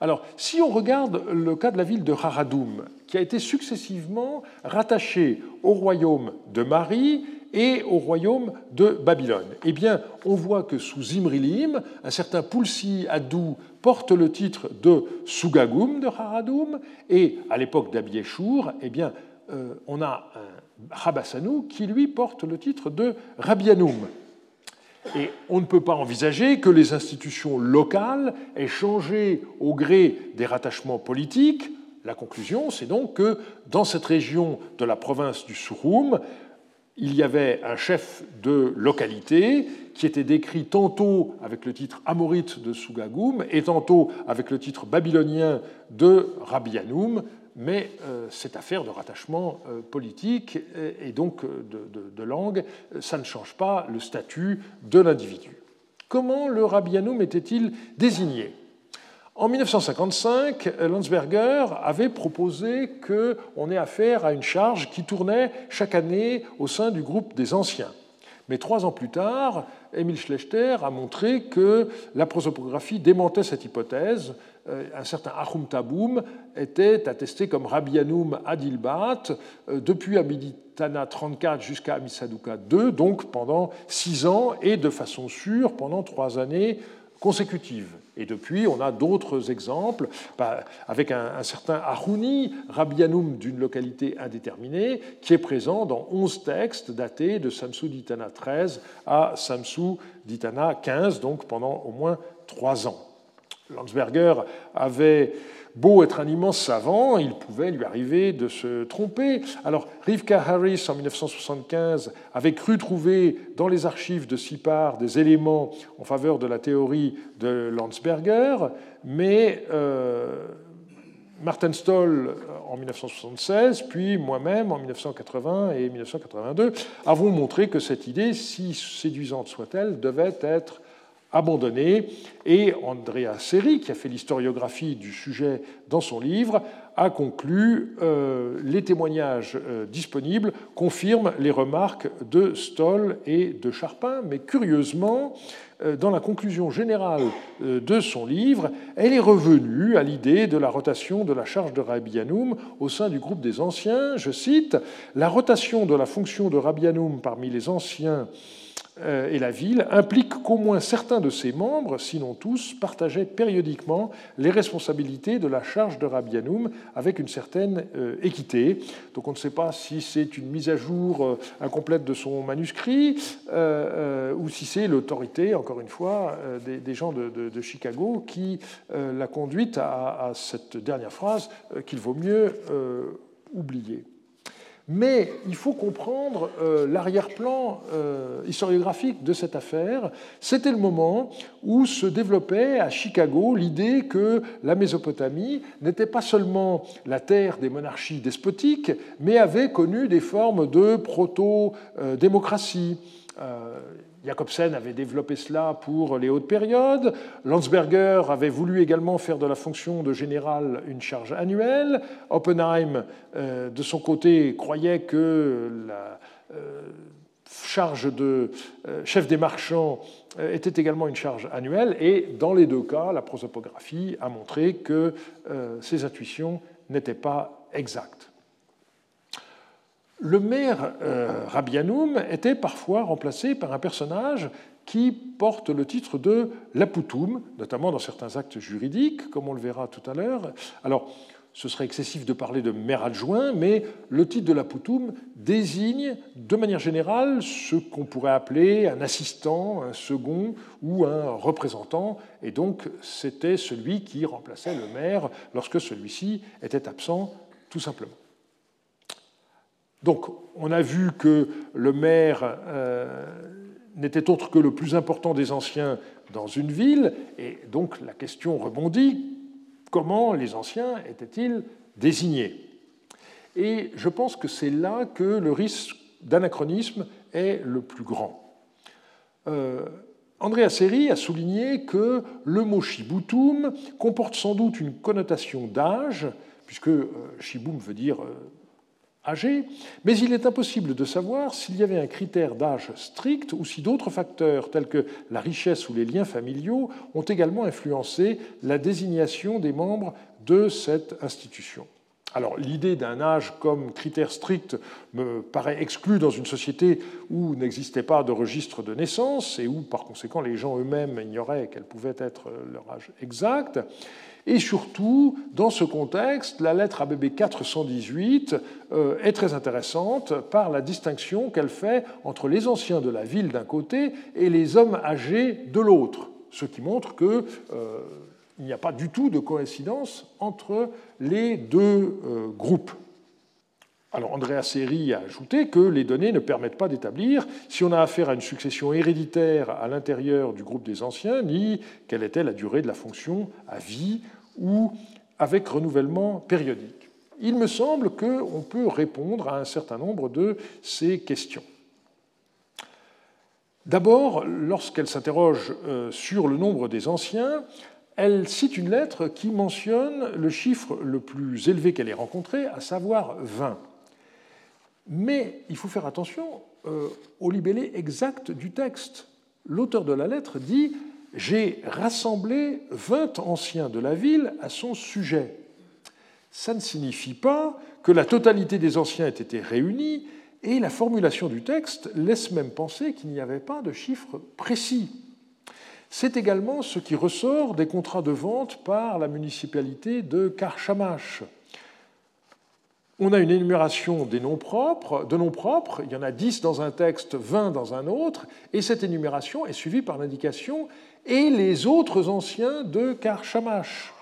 Alors, si on regarde le cas de la ville de Haradoum, qui a été successivement rattachée au royaume de Marie et au royaume de Babylone, eh bien, on voit que sous Imrilim, un certain Pulsi Adou porte le titre de Sugagoum de Haradoum, et à l'époque d'Abieshur, eh bien, euh, on a un Rabassanou qui lui porte le titre de Rabianoum. Et on ne peut pas envisager que les institutions locales aient changé au gré des rattachements politiques. La conclusion, c'est donc que dans cette région de la province du Surum, il y avait un chef de localité qui était décrit tantôt avec le titre amorite de Sugagoum et tantôt avec le titre babylonien de Rabianoum, mais euh, cette affaire de rattachement euh, politique et donc euh, de, langue, ça ne change pas le statut de l'individu. Comment le Rabianoum était-il désigné? En 1955, Landsberger avait proposé qu'on ait affaire à une charge qui tournait chaque année au sein du groupe des anciens. Mais trois ans plus tard, Emil Schlechter a montré que la prosopographie démentait cette hypothèse. Euh, un certain Ahum Taboum était attesté comme Rabbi Anoum Adilbat euh, depuis Amiditana 34 jusqu'à Amisaduka 2, donc pendant six ans et de façon sûre pendant trois années consécutives. Et depuis, on a d'autres exemples, bah, avec un, certain Arouni, Rabbianoum d'une localité indéterminée, qui est présent dans 11 textes datés de Samsou d'Itana 13 à Samsou d'Itana 15, donc pendant au moins trois ans. Landsberger avait beau être un immense savant, il pouvait lui arriver de se tromper. Alors, Rivka Harris, en 1975, avait cru trouver dans les archives de Sipar des éléments en faveur de la théorie de Landsberger, mais euh, Martin Stoll en 1976, puis moi-même en 1980 et 1982, avons montré que cette idée, si séduisante soit-elle, devait être abandonné. Et Andrea Seri, qui a fait l'historiographie du sujet dans son livre, a conclu euh, les témoignages euh, disponibles confirment les remarques de Stoll et de Charpin, mais curieusement, euh, dans la conclusion générale de son livre, elle est revenue à l'idée de la rotation de la charge de Rabianum au sein du groupe des anciens. Je cite La rotation de la fonction de Rabianum parmi les anciens et la ville implique qu'au moins certains de ses membres, sinon tous, partageaient périodiquement les responsabilités de la charge de Rabianoum avec une certaine euh, équité. Donc on ne sait pas si c'est une mise à jour euh, incomplète de son manuscrit ou si c'est l'autorité, encore une fois, des, gens de, Chicago qui l'a conduite à, cette dernière phrase qu'il vaut mieux oublier. Mais il faut comprendre euh, l'arrière-plan euh, historiographique de cette affaire. C'était le moment où se développait à Chicago l'idée que la Mésopotamie n'était pas seulement la terre des monarchies despotiques, mais avait connu des formes de proto-démocratie. Euh, Jacobsen avait développé cela pour les hautes périodes. Landsberger avait voulu également faire de la fonction de général une charge annuelle. Oppenheim, euh, de son côté, croyait que la euh, charge de euh, chef des marchands était également une charge annuelle. Et dans les deux cas, la prosopographie a montré que ces intuitions n'étaient pas exactes. Le maire euh, Rabianoum était parfois remplacé par un personnage qui porte le titre de Laputum, notamment dans certains actes juridiques, comme on le verra tout à l'heure. Alors, ce serait excessif de parler de maire adjoint, mais le titre de Laputum désigne de manière générale ce qu'on pourrait appeler un assistant, un second ou un représentant, et donc c'était celui qui remplaçait le maire lorsque celui-ci était absent, tout simplement. Donc, on a vu que le maire euh, n'était autre que le plus important des anciens dans une ville, et donc la question rebondit comment les anciens étaient-ils désignés? Et je pense que c'est là que le risque d'anachronisme est le plus grand. Euh, Andrea Seri a souligné que le mot shibutum comporte sans doute une connotation d'âge, puisque shibum veut dire mais il est impossible de savoir s'il y avait un critère d'âge strict ou si d'autres facteurs tels que la richesse ou les liens familiaux ont également influencé la désignation des membres de cette institution. Alors l'idée d'un âge comme critère strict me paraît exclue dans une société où n'existait pas de registre de naissance et où par conséquent les gens eux-mêmes ignoraient quel pouvait être leur âge exact. Et surtout, dans ce contexte, la lettre ABB 418 euh, est très intéressante par la distinction qu'elle fait entre les anciens de la ville d'un côté et les hommes âgés de l'autre, ce qui montre qu'il euh, n'y a pas du tout de coïncidence entre les deux euh, groupes. Alors Andrea Seri a ajouté que les données ne permettent pas d'établir si on a affaire à une succession héréditaire à l'intérieur du groupe des anciens, ni quelle était la durée de la fonction à vie ou avec renouvellement périodique. Il me semble qu'on peut répondre à un certain nombre de ces questions. D'abord, lorsqu'elle s'interroge euh, sur le nombre des anciens, elle cite une lettre qui mentionne le chiffre le plus élevé qu'elle ait rencontré, à savoir 20. Mais il faut faire attention euh, au libellé exact du texte. L'auteur de la lettre dit J'ai rassemblé 20 anciens de la ville à son sujet. Ça ne signifie pas que la totalité des anciens ait été réunis, et la formulation du texte laisse même penser qu'il n'y avait pas de chiffre précis. C'est également ce qui ressort des contrats de vente par la municipalité de Karchamash on a une énumération noms propres, de noms propres, il y en a 10 dans un texte, 20 dans un autre, et cette énumération est suivie par l'indication et les autres anciens de Karchamash.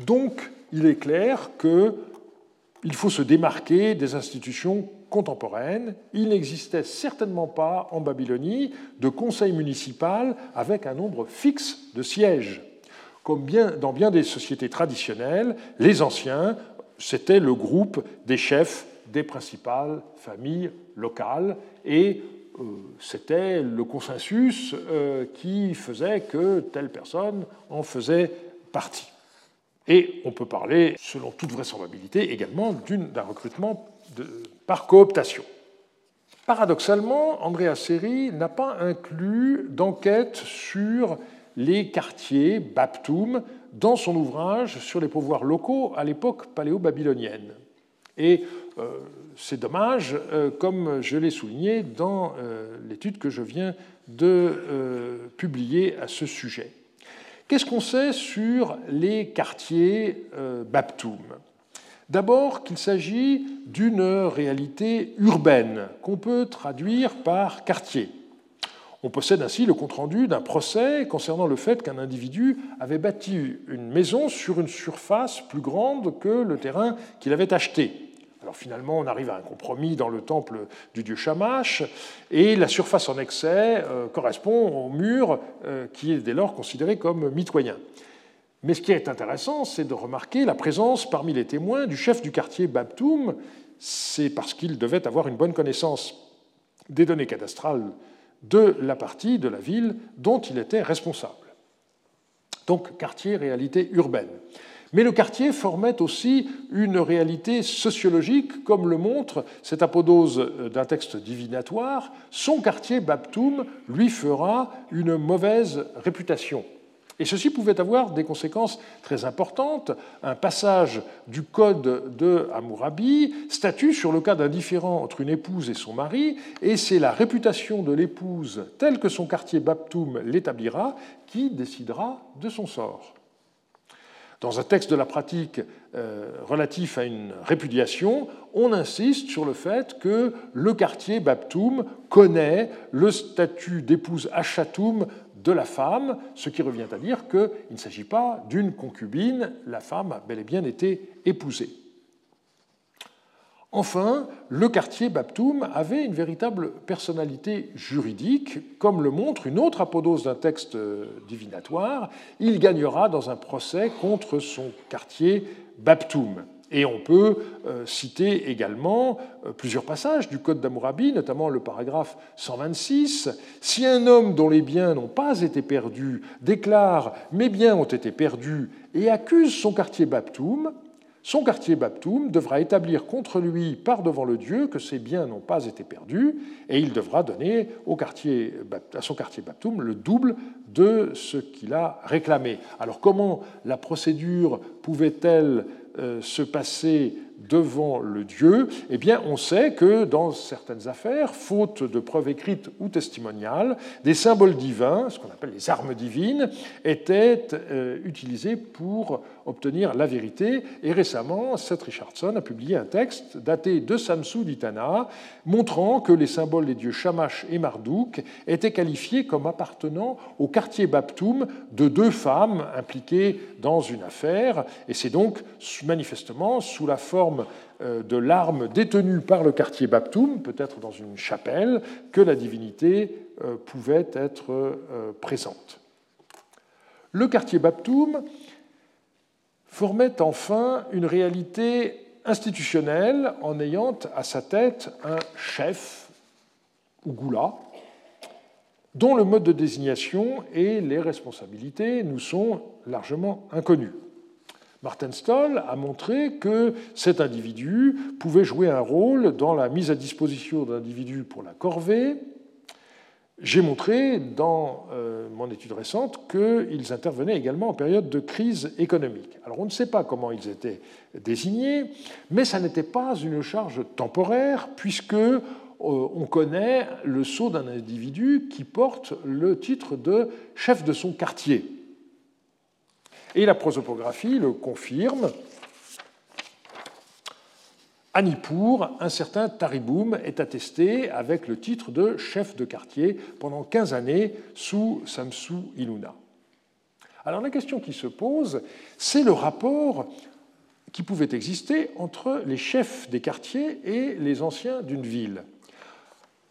Donc, il est clair qu'il faut se démarquer des institutions contemporaines. Il n'existait certainement pas en Babylonie de conseil municipal avec un nombre fixe de sièges. Comme dans bien des sociétés traditionnelles, les anciens c'était le groupe des chefs des principales familles locales et euh, c'était le consensus euh, qui faisait que telle personne en faisait partie. Et on peut parler, selon toute vraisemblabilité, également d'un recrutement par cooptation. Paradoxalement, Andrea Seri n'a pas inclus d'enquête sur les quartiers Baptoum dans son ouvrage sur les pouvoirs locaux à l'époque paléo-babylonienne. Et euh, c'est dommage, euh, comme je l'ai souligné dans euh, l'étude que je viens de publier à ce sujet. Qu'est-ce qu'on sait sur les quartiers Baptoum D'abord qu'il s'agit d'une réalité urbaine qu'on peut traduire par quartier. On possède ainsi le compte-rendu d'un procès concernant le fait qu'un individu avait bâti une maison sur une surface plus grande que le terrain qu'il avait acheté. Alors finalement, on arrive à un compromis dans le temple du dieu Shamash, et la surface en excès euh, correspond au mur euh, qui est dès lors considéré comme mitoyen. Mais ce qui est intéressant, c'est de remarquer la présence parmi les témoins du chef du quartier Babtoum. C'est parce qu'il devait avoir une bonne connaissance des données cadastrales de la partie de la ville dont il était responsable. Donc quartier, réalité urbaine. Mais le quartier formait aussi une réalité sociologique, comme le montre cette apodose d'un texte divinatoire. Son quartier, Baptoum, lui fera une mauvaise réputation. Et ceci pouvait avoir des conséquences très importantes. Un passage du code de Hammurabi statue sur le cas d'un différend entre une épouse et son mari, et c'est la réputation de l'épouse, telle que son quartier Baptoum l'établira, qui décidera de son sort. Dans un texte de la pratique euh, relatif à une répudiation, on insiste sur le fait que le quartier Baptoum connaît le statut d'épouse Achatoum de la femme, ce qui revient à dire qu'il ne s'agit pas d'une concubine, la femme a bel et bien été épousée. Enfin, le quartier Baptoum avait une véritable personnalité juridique, comme le montre une autre apodose d'un texte divinatoire. Il gagnera dans un procès contre son quartier Baptoum. Et on peut euh, citer également euh, plusieurs passages du Code d'Amourabi, notamment le paragraphe 126. Si un homme dont les biens n'ont pas été perdus déclare Mes biens ont été perdus et accuse son quartier Baptoum, son quartier Baptoum devra établir contre lui par devant le Dieu que ses biens n'ont pas été perdus, et il devra donner à son quartier Baptoum le double de ce qu'il a réclamé. Alors comment la procédure pouvait-elle euh, se passer devant le Dieu, eh bien, on sait que dans certaines affaires, faute de preuves écrites ou testimoniales, des symboles divins, ce qu'on appelle les armes divines, étaient euh, utilisés pour obtenir la vérité. Et récemment, Seth Richardson a publié un texte daté de Samsou d'Itana, montrant que les symboles des dieux Shamash et Marduk étaient qualifiés comme appartenant au quartier Baptoum de deux femmes impliquées dans une affaire. Et c'est donc manifestement sous la forme euh, de l'arme détenue par le quartier Baptoum, peut-être dans une chapelle, que la divinité euh, pouvait être euh, présente. Le quartier Baptoum formait enfin une réalité institutionnelle en ayant à sa tête un chef, ou goula, dont le mode de désignation et les responsabilités nous sont largement inconnus. Martin Stoll a montré que cet individu pouvait jouer un rôle dans la mise à disposition d'individus pour la corvée. J'ai montré dans euh, mon étude récente qu'ils intervenaient également en période de crise économique. Alors on ne sait pas comment ils étaient désignés, mais ça n'était pas une charge temporaire puisque euh, on connaît le sceau d'un individu qui porte le titre de chef de son quartier. Et la prosopographie le confirme. À Nippur, un certain Tariboum est attesté avec le titre de chef de quartier pendant 15 années sous Samsu Iluna. Alors la question qui se pose, c'est le rapport qui pouvait exister entre les chefs des quartiers et les anciens d'une ville.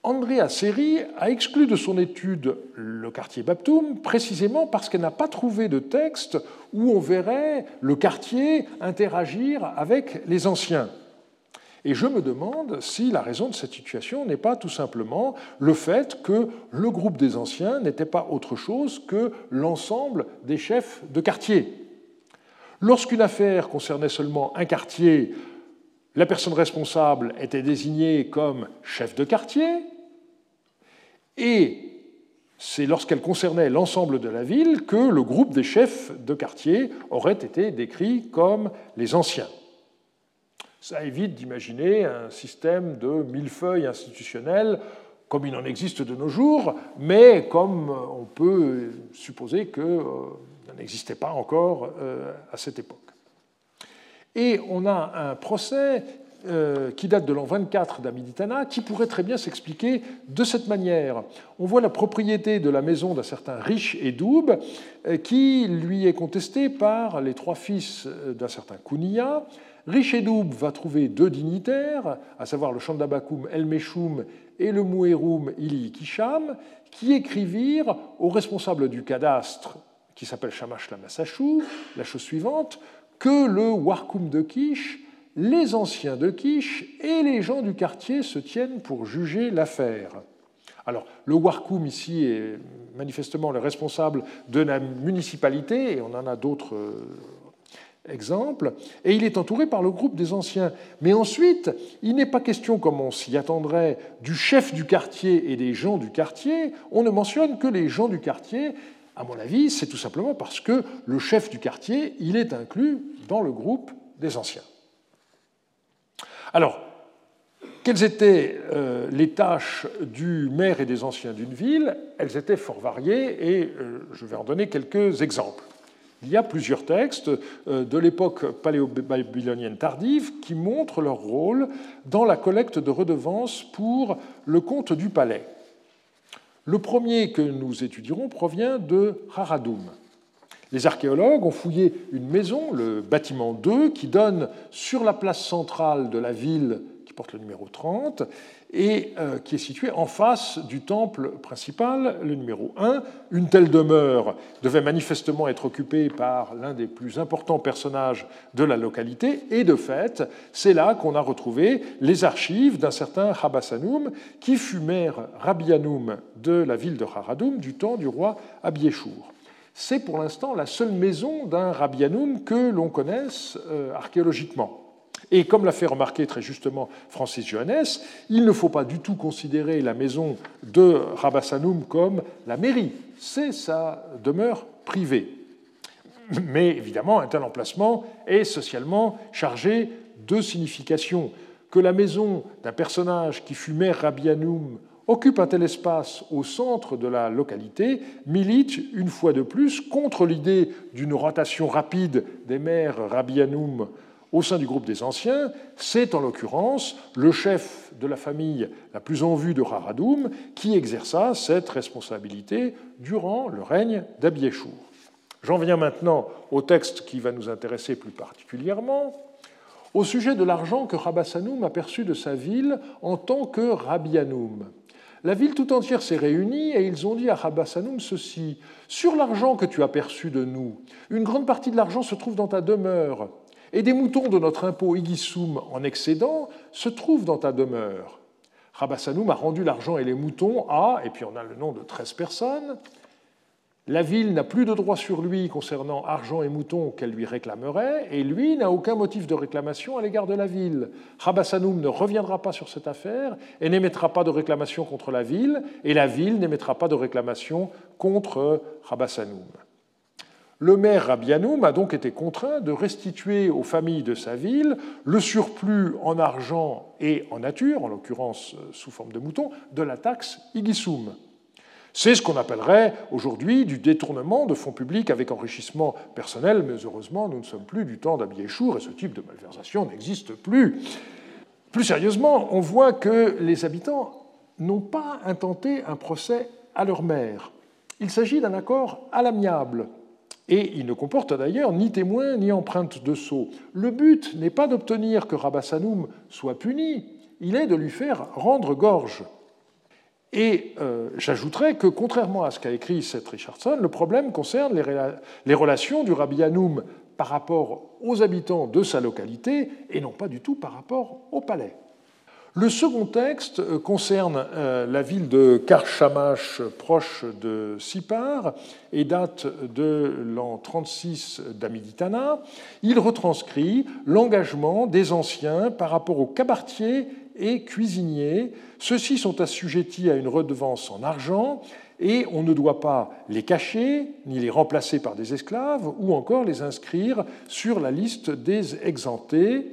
Andrea Seri a exclu de son étude le quartier Baptoum précisément parce qu'elle n'a pas trouvé de texte où on verrait le quartier interagir avec les anciens. Et je me demande si la raison de cette situation n'est pas tout simplement le fait que le groupe des anciens n'était pas autre chose que l'ensemble des chefs de quartier. Lorsqu'une affaire concernait seulement un quartier, la personne responsable était désignée comme chef de quartier, et c'est lorsqu'elle concernait l'ensemble de la ville que le groupe des chefs de quartier aurait été décrit comme les anciens. Ça évite d'imaginer un système de millefeuilles institutionnel comme il en existe de nos jours, mais comme on peut supposer qu'il euh, n'existait pas encore euh, à cette époque. Et on a un procès euh, qui date de l'an 24 d'Amiditana, qui pourrait très bien s'expliquer de cette manière. On voit la propriété de la maison d'un certain riche Edoub, euh, qui lui est contestée par les trois fils euh, d'un certain Kounia. Riche Edoub va trouver deux dignitaires, à savoir le Chandabakoum El Meshoum et le Moueroum Ili Kisham, qui écrivirent au responsable du cadastre, qui s'appelle Shamash Lamassachou, la chose suivante, que le Warkoum de Kish les anciens de Quiche et les gens du quartier se tiennent pour juger l'affaire. Alors, le Warkoum ici est manifestement le responsable de la municipalité, et on en a d'autres euh, exemples, et il est entouré par le groupe des anciens. Mais ensuite, il n'est pas question, comme on s'y attendrait, du chef du quartier et des gens du quartier, on ne mentionne que les gens du quartier. À mon avis, c'est tout simplement parce que le chef du quartier, il est inclus dans le groupe des anciens. Alors, quelles étaient euh, les tâches du maire et des anciens d'une ville? Elles étaient fort variées et euh, je vais en donner quelques exemples. Il y a plusieurs textes euh, de l'époque paléo-babylonienne tardive qui montrent leur rôle dans la collecte de redevances pour le compte du palais. Le premier que nous étudierons provient de Haradoum. Les archéologues ont fouillé une maison, le bâtiment 2, qui donne sur la place centrale de la ville, qui porte le numéro 30, et euh, qui est situé en face du temple principal, le numéro 1. Une telle demeure devait manifestement être occupée par l'un des plus importants personnages de la localité, et de fait, c'est là qu'on a retrouvé les archives d'un certain Habassanoum, qui fut maire Rabianoum de la ville de Haradoum du temps du roi Abiéchour. C'est pour l'instant la seule maison d'un Rabianoum que l'on connaisse euh, archéologiquement. Et comme l'a fait remarquer très justement Francis Johannes, il ne faut pas du tout considérer la maison de Rabassanoum comme la mairie, c'est sa demeure privée. Mais évidemment, un tel emplacement est socialement chargé de signification. Que la maison d'un personnage qui fut maire Rabianoum occupe un tel espace au centre de la localité milite une fois de plus contre l'idée d'une rotation rapide des maires Rabianoum au sein du groupe des anciens, c'est en l'occurrence le chef de la famille la plus en vue de Raradoum qui exerça cette responsabilité durant le règne d'Abiéchour. J'en viens maintenant au texte qui va nous intéresser plus particulièrement, au sujet de l'argent que Rabassanoum a perçu de sa ville en tant que Rabianoum. La ville tout entière s'est réunie et ils ont dit à Rabassanoum ceci Sur l'argent que tu as perçu de nous, une grande partie de l'argent se trouve dans ta demeure et des moutons de notre impôt Igissoum en excédent se trouvent dans ta demeure. Rabassanoum a rendu l'argent et les moutons à, et puis on a le nom de 13 personnes, la ville n'a plus de droit sur lui concernant argent et moutons qu'elle lui réclamerait, et lui n'a aucun motif de réclamation à l'égard de la ville. Rabassanoum ne reviendra pas sur cette affaire et n'émettra pas de réclamation contre la ville, et la ville n'émettra pas de réclamation contre Rabassanoum. Le maire Rabianoum a donc été contraint de restituer aux familles de sa ville le surplus en argent et en nature, en l'occurrence euh, sous forme de moutons, de la taxe Igissoum. C'est ce qu'on appellerait aujourd'hui du détournement de fonds publics avec enrichissement personnel, mais heureusement, nous ne sommes plus du temps d'Abiéchour et ce type de malversation n'existe plus. Plus sérieusement, on voit que les habitants n'ont pas intenté un procès à leur maire. Il s'agit d'un accord à l'amiable et il ne comporte d'ailleurs ni témoin ni empreinte de sceau. Le but n'est pas d'obtenir que Rabassanoum soit puni, il est de lui faire rendre gorge. Et euh, j'ajouterais que, contrairement à ce qu'a écrit Seth Richardson, le problème concerne les, relations du Rabbi Hanoum par rapport aux habitants de sa localité et non pas du tout par rapport au palais. Le second texte euh, concerne euh, la ville de Karchamash, proche de Sipar, et date de l'an 36 d'Amiditana. Il retranscrit l'engagement des anciens par rapport aux cabaretiers et cuisiniers. Ceux-ci sont assujettis à une redevance en argent et on ne doit pas les cacher, ni les remplacer par des esclaves, ou encore les inscrire sur la liste des exemptés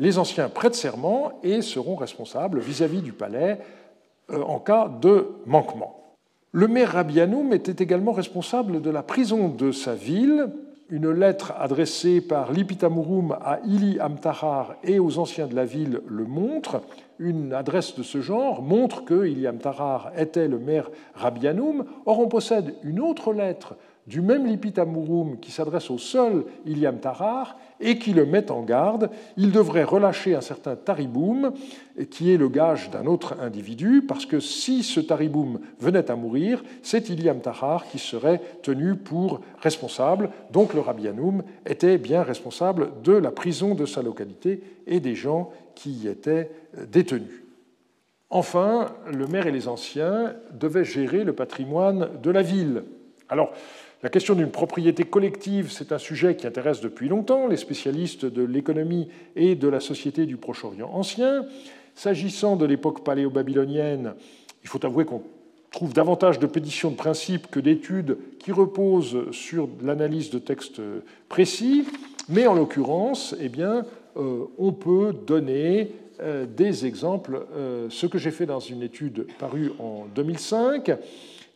les anciens prêtent serment et seront responsables vis-à-vis du palais euh, en cas de manquement. Le maire Rabianoum était également responsable de la prison de sa ville. Une lettre adressée par Lipitamurum à Ili Amtahar et aux anciens de la ville le montre. Une adresse de ce genre montre que Ili Amtahar était le maire Rabianoum. Or, on possède une autre lettre du même Lipitamurum qui s'adresse au seul Iliam Tarar et qui le met en garde, il devrait relâcher un certain Tariboum, qui est le gage d'un autre individu, parce que si ce Tariboum venait à mourir, c'est Iliam Tarar qui serait tenu pour responsable. Donc le Rabianoum était bien responsable de la prison de sa localité et des gens qui y étaient détenus. Enfin, le maire et les anciens devaient gérer le patrimoine de la ville. Alors, la question d'une propriété collective, c'est un sujet qui intéresse depuis longtemps les spécialistes de l'économie et de la société du Proche-Orient ancien. S'agissant de l'époque paléo-babylonienne, il faut avouer qu'on trouve davantage de pétitions de principe que d'études qui reposent sur l'analyse de textes précis, mais en l'occurrence, eh bien, euh, on peut donner euh, des exemples, euh, ce que j'ai fait dans une étude parue en 2005,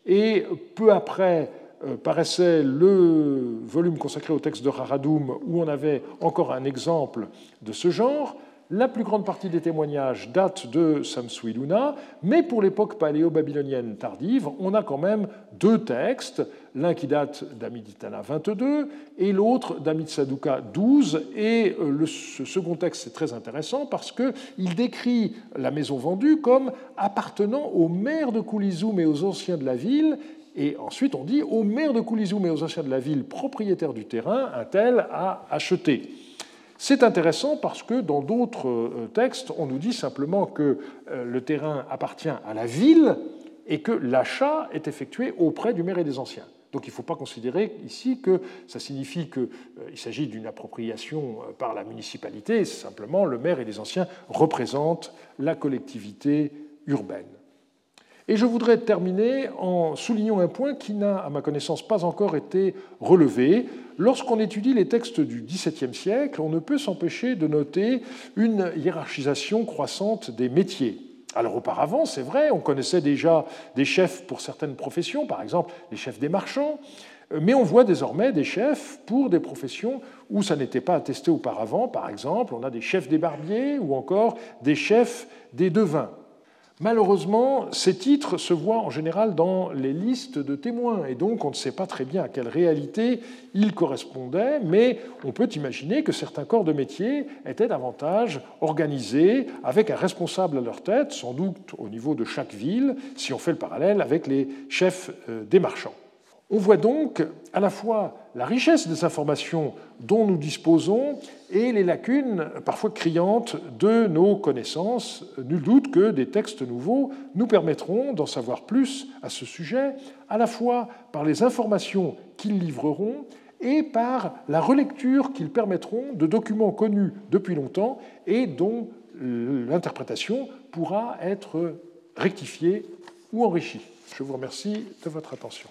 et peu après paraissait le volume consacré au texte de Raradoum, où on avait encore un exemple de ce genre. La plus grande partie des témoignages date de Samsuiluna, mais pour l'époque paléo-babylonienne tardive, on a quand même deux textes, l'un qui date d'Amiditana 22 et l'autre d'Amitsaduka 12. Et euh, le, ce second texte est très intéressant parce qu'il décrit la maison vendue comme appartenant aux maires de Koulizoum et aux anciens de la ville. Et ensuite, on dit aux maires de Koulizoum et aux anciens de la ville propriétaires du terrain, un tel a acheté. C'est intéressant parce que dans d'autres euh, textes, on nous dit simplement que euh, le terrain appartient à la ville et que l'achat est effectué auprès du maire et des anciens. Donc il ne faut pas considérer ici que ça signifie qu'il euh, s'agit d'une appropriation par la municipalité, simplement le maire et les anciens représentent la collectivité urbaine. Et je voudrais terminer en soulignant un point qui n'a, à ma connaissance, pas encore été relevé. Lorsqu'on étudie les textes du XVIIe siècle, on ne peut s'empêcher de noter une hiérarchisation croissante des métiers. Alors auparavant, c'est vrai, on connaissait déjà des chefs pour certaines professions, par exemple les chefs des marchands, mais on voit désormais des chefs pour des professions où ça n'était pas attesté auparavant. Par exemple, on a des chefs des barbiers ou encore des chefs des devins. Malheureusement, ces titres se voient en général dans les listes de témoins, et donc on ne sait pas très bien à quelle réalité ils correspondaient, mais on peut imaginer que certains corps de métier étaient davantage organisés, avec un responsable à leur tête, sans doute au niveau de chaque ville, si on fait le parallèle avec les chefs euh, des marchands. On voit donc à la fois la richesse des informations dont nous disposons et les lacunes parfois criantes de nos connaissances. Nul doute que des textes nouveaux nous permettront d'en savoir plus à ce sujet, à la fois par les informations qu'ils livreront et par la relecture qu'ils permettront de documents connus depuis longtemps et dont l'interprétation pourra être rectifiée ou enrichie. Je vous remercie de votre attention.